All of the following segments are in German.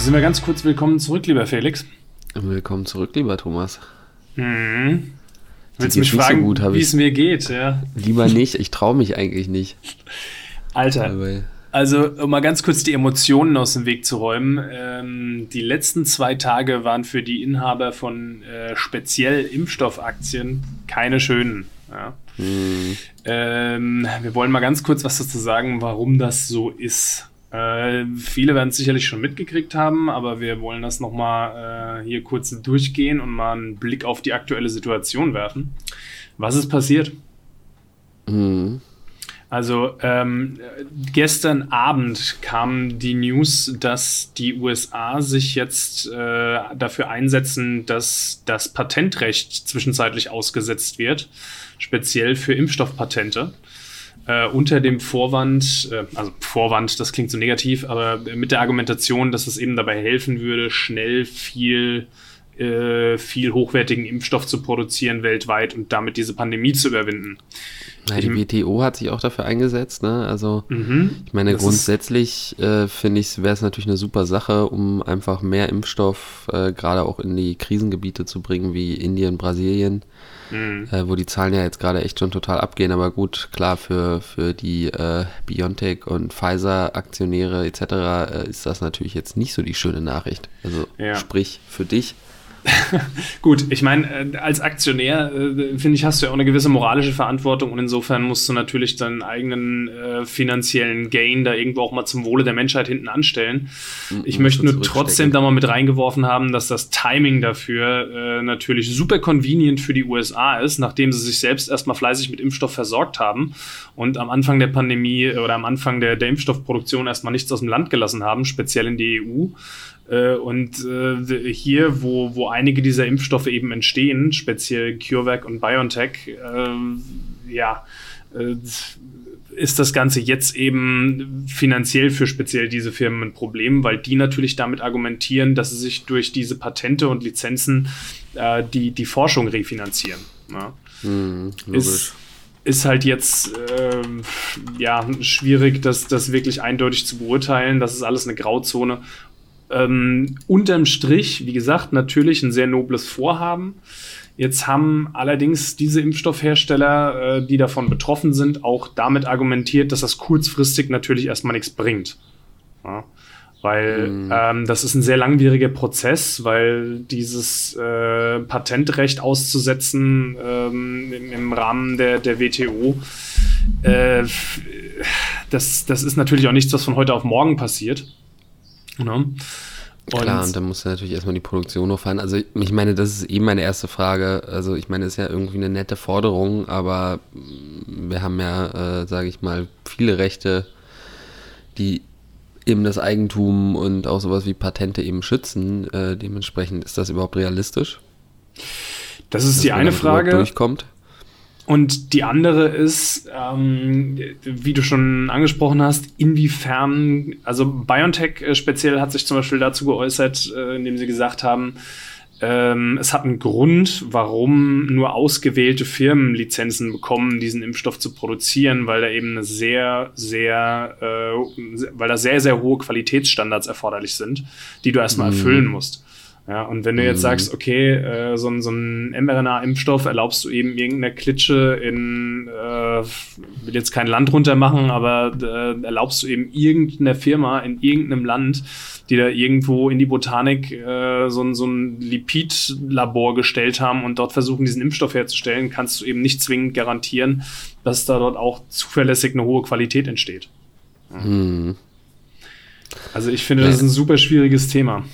Sind wir ganz kurz willkommen zurück, lieber Felix. Willkommen zurück, lieber Thomas. Mhm. Willst du mich fragen, so wie es mir geht? Ja. Lieber nicht, ich traue mich eigentlich nicht. Alter, Aber also um mal ganz kurz die Emotionen aus dem Weg zu räumen. Ähm, die letzten zwei Tage waren für die Inhaber von äh, speziell Impfstoffaktien keine schönen. Ja. Hm. Ähm, wir wollen mal ganz kurz was dazu sagen, warum das so ist. Äh, viele werden es sicherlich schon mitgekriegt haben, aber wir wollen das nochmal äh, hier kurz durchgehen und mal einen Blick auf die aktuelle Situation werfen. Was ist passiert? Mhm. Also ähm, gestern Abend kam die News, dass die USA sich jetzt äh, dafür einsetzen, dass das Patentrecht zwischenzeitlich ausgesetzt wird, speziell für Impfstoffpatente. Äh, unter dem Vorwand, äh, also Vorwand, das klingt so negativ, aber mit der Argumentation, dass es eben dabei helfen würde, schnell viel äh, viel hochwertigen Impfstoff zu produzieren weltweit und damit diese Pandemie zu überwinden. Ja, die WTO hat sich auch dafür eingesetzt, ne? Also mhm, ich meine, grundsätzlich äh, finde ich, wäre es natürlich eine super Sache, um einfach mehr Impfstoff äh, gerade auch in die Krisengebiete zu bringen, wie Indien, Brasilien, mhm. äh, wo die Zahlen ja jetzt gerade echt schon total abgehen. Aber gut, klar, für, für die äh, BioNTech und Pfizer-Aktionäre etc. Äh, ist das natürlich jetzt nicht so die schöne Nachricht. Also ja. sprich für dich. Gut, ich meine, äh, als Aktionär, äh, finde ich, hast du ja auch eine gewisse moralische Verantwortung und insofern musst du natürlich deinen eigenen äh, finanziellen Gain da irgendwo auch mal zum Wohle der Menschheit hinten anstellen. Mhm, ich möchte nur trotzdem da mal mit reingeworfen haben, dass das Timing dafür äh, natürlich super convenient für die USA ist, nachdem sie sich selbst erstmal fleißig mit Impfstoff versorgt haben und am Anfang der Pandemie oder am Anfang der, der Impfstoffproduktion erstmal nichts aus dem Land gelassen haben, speziell in die EU. Äh, und äh, hier, wo, wo einige dieser Impfstoffe eben entstehen, speziell CureVac und BioNTech, äh, ja, äh, ist das Ganze jetzt eben finanziell für speziell diese Firmen ein Problem, weil die natürlich damit argumentieren, dass sie sich durch diese Patente und Lizenzen die, die Forschung refinanzieren. Ja. Hm, ist, ist halt jetzt äh, ja schwierig, das, das wirklich eindeutig zu beurteilen. Das ist alles eine Grauzone. Ähm, unterm Strich, wie gesagt, natürlich ein sehr nobles Vorhaben. Jetzt haben allerdings diese Impfstoffhersteller, äh, die davon betroffen sind, auch damit argumentiert, dass das kurzfristig natürlich erstmal nichts bringt. Ja, weil mhm. ähm, das ist ein sehr langwieriger Prozess, weil dieses äh, Patentrecht auszusetzen ähm, im, im, Rahmen der, der WTO, äh, das, das ist natürlich auch nichts, was von heute auf morgen passiert. Ne? Und Klar, und dann muss natürlich erstmal die Produktion hochfahren. Also ich meine, das ist eben meine erste Frage. Also ich meine, das ist ja irgendwie eine nette Forderung, aber wir haben ja, äh, sage ich mal, viele Rechte, die eben das Eigentum und auch sowas wie Patente eben schützen. Äh, dementsprechend ist das überhaupt realistisch? Das ist die eine Frage. Durchkommt. Und die andere ist, ähm, wie du schon angesprochen hast, inwiefern, also BioNTech äh, speziell hat sich zum Beispiel dazu geäußert, äh, indem sie gesagt haben, ähm, es hat einen Grund, warum nur ausgewählte Firmen Lizenzen bekommen, diesen Impfstoff zu produzieren, weil da eben eine sehr, sehr, äh, weil da sehr, sehr hohe Qualitätsstandards erforderlich sind, die du erstmal mhm. erfüllen musst. Ja, und wenn du jetzt mhm. sagst, okay, äh, so, so ein mRNA-Impfstoff erlaubst du eben irgendeine Klitsche in, äh, will jetzt kein Land runter machen, aber äh, erlaubst du eben irgendeiner Firma in irgendeinem Land, die da irgendwo in die Botanik äh, so, so ein Lipid-Labor gestellt haben und dort versuchen, diesen Impfstoff herzustellen, kannst du eben nicht zwingend garantieren, dass da dort auch zuverlässig eine hohe Qualität entsteht. Mhm. Also ich finde, das ist ein super schwieriges Thema.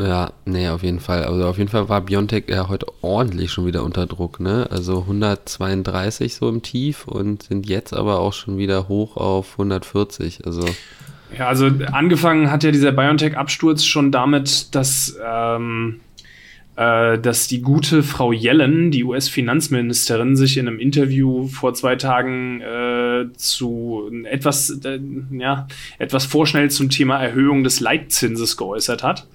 Ja, nee, auf jeden Fall. Also auf jeden Fall war Biontech ja heute ordentlich schon wieder unter Druck, ne? Also 132 so im Tief und sind jetzt aber auch schon wieder hoch auf 140. Also. Ja, also angefangen hat ja dieser Biontech-Absturz schon damit, dass, ähm, äh, dass die gute Frau Yellen, die US-Finanzministerin, sich in einem Interview vor zwei Tagen äh, zu etwas, äh, ja, etwas vorschnell zum Thema Erhöhung des Leitzinses geäußert hat.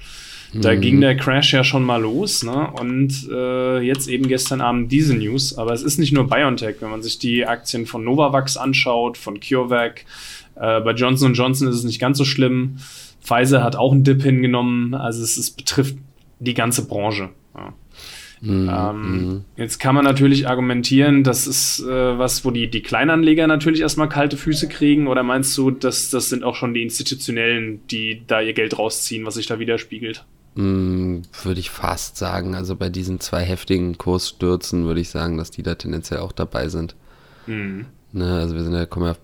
Da mhm. ging der Crash ja schon mal los, ne? Und äh, jetzt eben gestern Abend diese News. Aber es ist nicht nur BioNTech, wenn man sich die Aktien von Novavax anschaut, von CureVac. Äh, bei Johnson Johnson ist es nicht ganz so schlimm. Pfizer hat auch einen Dip hingenommen. Also es, es betrifft die ganze Branche. Ja. Mhm. Ähm, mhm. jetzt kann man natürlich argumentieren, das ist äh, was, wo die, die Kleinanleger natürlich erstmal kalte Füße kriegen. Oder meinst du, dass das sind auch schon die Institutionellen, die da ihr Geld rausziehen, was sich da widerspiegelt? Mhm, würde ich fast sagen. Also bei diesen zwei heftigen Kursstürzen würde ich sagen, dass die da tendenziell auch dabei sind. Mhm. Ne, also wir sind ja, kommen ja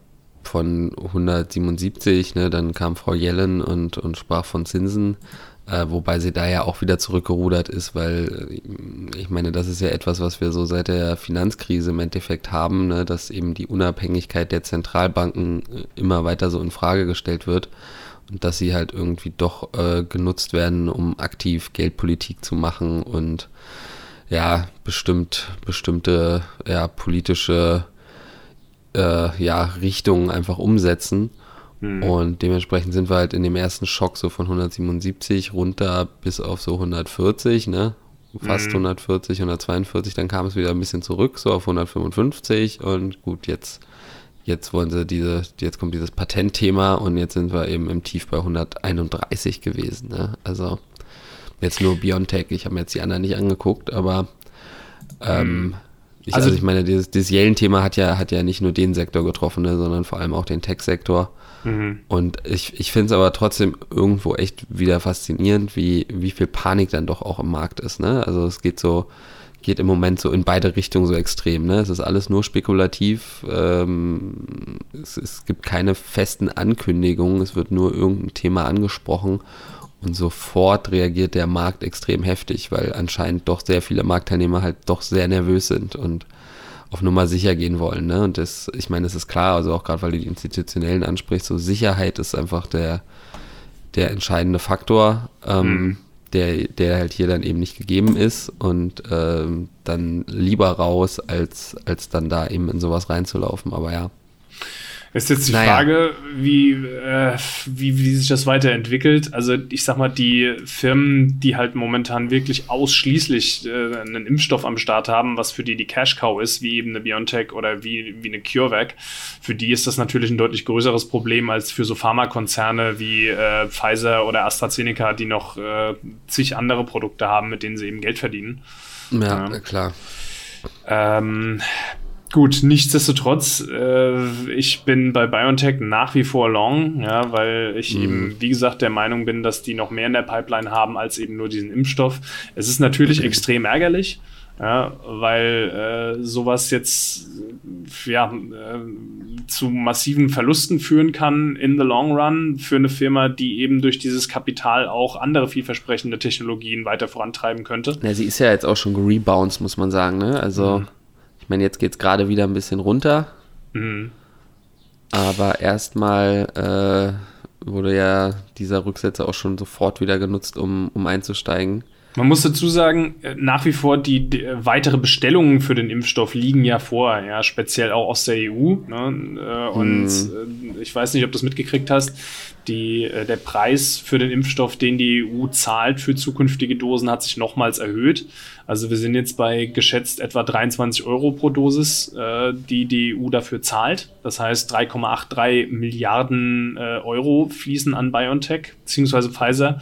von 177, ne, dann kam Frau Yellen und, und sprach von Zinsen. Äh, wobei sie da ja auch wieder zurückgerudert ist, weil äh, ich meine, das ist ja etwas, was wir so seit der Finanzkrise im Endeffekt haben, ne, dass eben die Unabhängigkeit der Zentralbanken äh, immer weiter so in Frage gestellt wird dass sie halt irgendwie doch äh, genutzt werden, um aktiv Geldpolitik zu machen und ja, bestimmt, bestimmte ja, politische äh, ja, Richtungen einfach umsetzen. Mhm. Und dementsprechend sind wir halt in dem ersten Schock so von 177 runter bis auf so 140, ne? Fast mhm. 140, 142, dann kam es wieder ein bisschen zurück, so auf 155 und gut, jetzt, jetzt wollen sie diese, jetzt kommt dieses Patentthema und jetzt sind wir eben im Tief bei 131 gewesen, ne? Also jetzt nur Biontech, ich habe mir jetzt die anderen nicht angeguckt, aber ähm, mhm. ich, also, also, ich meine, dieses, dieses Yellen-Thema hat ja, hat ja nicht nur den Sektor getroffen, ne, sondern vor allem auch den Tech-Sektor. Mhm. Und ich, ich finde es aber trotzdem irgendwo echt wieder faszinierend, wie, wie viel Panik dann doch auch im Markt ist. Ne? Also es geht so, geht im Moment so in beide Richtungen so extrem. Ne? Es ist alles nur spekulativ. Ähm, es, es gibt keine festen Ankündigungen. Es wird nur irgendein Thema angesprochen. Und sofort reagiert der Markt extrem heftig, weil anscheinend doch sehr viele Marktteilnehmer halt doch sehr nervös sind und auf Nummer sicher gehen wollen. Ne? Und das, ich meine, es ist klar, also auch gerade weil du die Institutionellen ansprichst, so Sicherheit ist einfach der, der entscheidende Faktor, ähm, mhm. Der, der halt hier dann eben nicht gegeben ist und ähm, dann lieber raus, als, als dann da eben in sowas reinzulaufen. Aber ja. Ist jetzt die naja. Frage, wie, äh, wie, wie sich das weiterentwickelt. Also ich sag mal, die Firmen, die halt momentan wirklich ausschließlich äh, einen Impfstoff am Start haben, was für die die Cash Cow ist, wie eben eine BioNTech oder wie, wie eine CureVac, für die ist das natürlich ein deutlich größeres Problem als für so Pharmakonzerne wie äh, Pfizer oder AstraZeneca, die noch äh, zig andere Produkte haben, mit denen sie eben Geld verdienen. Ja, ja. klar. Ähm, Gut, nichtsdestotrotz, äh, ich bin bei BioNTech nach wie vor long, ja, weil ich mhm. eben, wie gesagt, der Meinung bin, dass die noch mehr in der Pipeline haben als eben nur diesen Impfstoff. Es ist natürlich mhm. extrem ärgerlich, ja, weil äh, sowas jetzt ja, äh, zu massiven Verlusten führen kann in the long run für eine Firma, die eben durch dieses Kapital auch andere vielversprechende Technologien weiter vorantreiben könnte. Ja, sie ist ja jetzt auch schon gerebounds, muss man sagen, ne? Also. Mhm ich meine, jetzt geht es gerade wieder ein bisschen runter. Mhm. Aber erstmal äh, wurde ja dieser Rücksetzer auch schon sofort wieder genutzt, um, um einzusteigen. Man muss dazu sagen, äh, nach wie vor die, die, äh, weitere Bestellungen für den Impfstoff liegen ja vor, ja, speziell auch aus der EU. Ne? Äh, und hm. ich weiß nicht, ob du es mitgekriegt hast. Die, der Preis für den Impfstoff, den die EU zahlt für zukünftige Dosen, hat sich nochmals erhöht. Also wir sind jetzt bei geschätzt etwa 23 Euro pro Dosis, äh, die die EU dafür zahlt. Das heißt 3,83 Milliarden äh, Euro fließen an BioNTech bzw. Pfizer.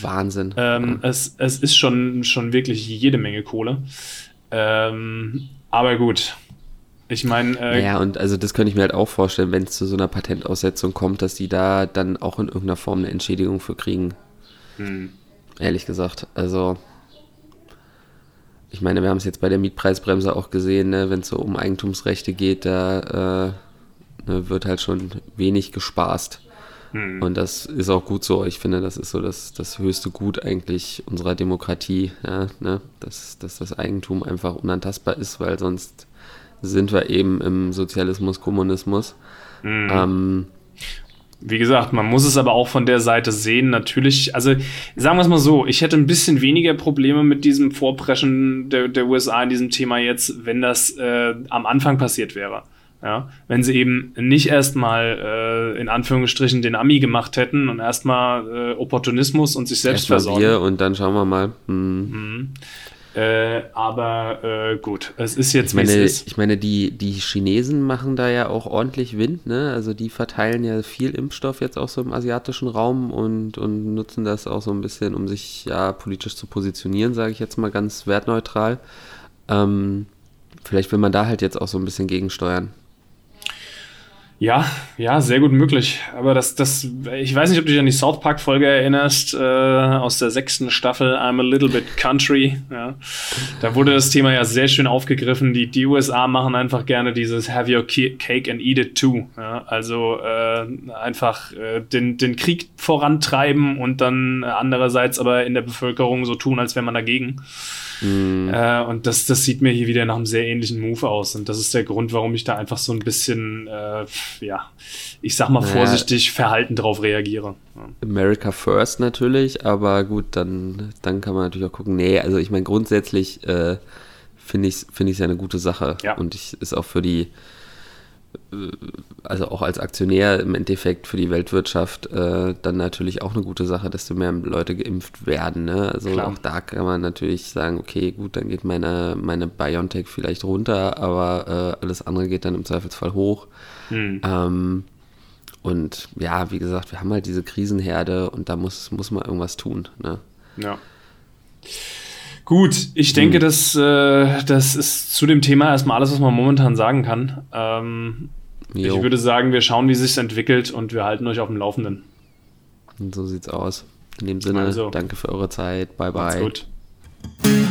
Wahnsinn. Ähm, ja. es, es ist schon, schon wirklich jede Menge Kohle. Ähm, aber gut. Ich meine. Äh, ja, und also das könnte ich mir halt auch vorstellen, wenn es zu so einer Patentaussetzung kommt, dass die da dann auch in irgendeiner Form eine Entschädigung für kriegen. Hm. Ehrlich gesagt. Also ich meine, wir haben es jetzt bei der Mietpreisbremse auch gesehen, ne, wenn es so um Eigentumsrechte geht, da äh, ne, wird halt schon wenig gespaßt. Hm. Und das ist auch gut so. Ich finde, das ist so das, das höchste Gut eigentlich unserer Demokratie, ja, ne? dass, dass das Eigentum einfach unantastbar ist, weil sonst sind wir eben im Sozialismus, Kommunismus. Hm. Ähm, wie gesagt, man muss es aber auch von der Seite sehen. Natürlich, also sagen wir es mal so, ich hätte ein bisschen weniger Probleme mit diesem Vorpreschen der, der USA in diesem Thema jetzt, wenn das äh, am Anfang passiert wäre. Ja, wenn sie eben nicht erstmal äh, in Anführungsstrichen den Ami gemacht hätten und erstmal äh, Opportunismus und sich selbst erstmal versorgen. Und dann schauen wir mal. Hm. Mhm. Äh, aber äh, gut, es ist jetzt ich meine, Ich meine, die, die Chinesen machen da ja auch ordentlich Wind, ne? Also die verteilen ja viel Impfstoff jetzt auch so im asiatischen Raum und, und nutzen das auch so ein bisschen, um sich ja politisch zu positionieren, sage ich jetzt mal ganz wertneutral. Ähm, vielleicht will man da halt jetzt auch so ein bisschen gegensteuern. Ja, ja, sehr gut möglich. Aber das, das, ich weiß nicht, ob du dich an die South Park-Folge erinnerst, äh, aus der sechsten Staffel, I'm a Little Bit Country. Ja. Da wurde das Thema ja sehr schön aufgegriffen. Die, die USA machen einfach gerne dieses Have your cake and eat it too. Ja. Also äh, einfach äh, den, den Krieg vorantreiben und dann andererseits aber in der Bevölkerung so tun, als wäre man dagegen. Mhm. Äh, und das, das sieht mir hier wieder nach einem sehr ähnlichen Move aus. Und das ist der Grund, warum ich da einfach so ein bisschen, äh, ja, ich sag mal naja. vorsichtig, verhalten drauf reagiere. America First natürlich, aber gut, dann, dann kann man natürlich auch gucken. Nee, also ich meine, grundsätzlich äh, finde ich es find ja eine gute Sache. Ja. Und ich ist auch für die also auch als Aktionär im Endeffekt für die Weltwirtschaft äh, dann natürlich auch eine gute Sache, desto mehr Leute geimpft werden. Ne? Also Klar. auch da kann man natürlich sagen, okay, gut, dann geht meine, meine BioNTech vielleicht runter, aber äh, alles andere geht dann im Zweifelsfall hoch. Hm. Ähm, und ja, wie gesagt, wir haben halt diese Krisenherde und da muss, muss man irgendwas tun. Ne? Ja. Gut, ich denke, mhm. das, äh, das ist zu dem Thema erstmal alles, was man momentan sagen kann. Ähm, ich würde sagen, wir schauen, wie sich entwickelt und wir halten euch auf dem Laufenden. Und so sieht's aus. In dem Sinne, also, danke für eure Zeit. Bye bye. Macht's gut.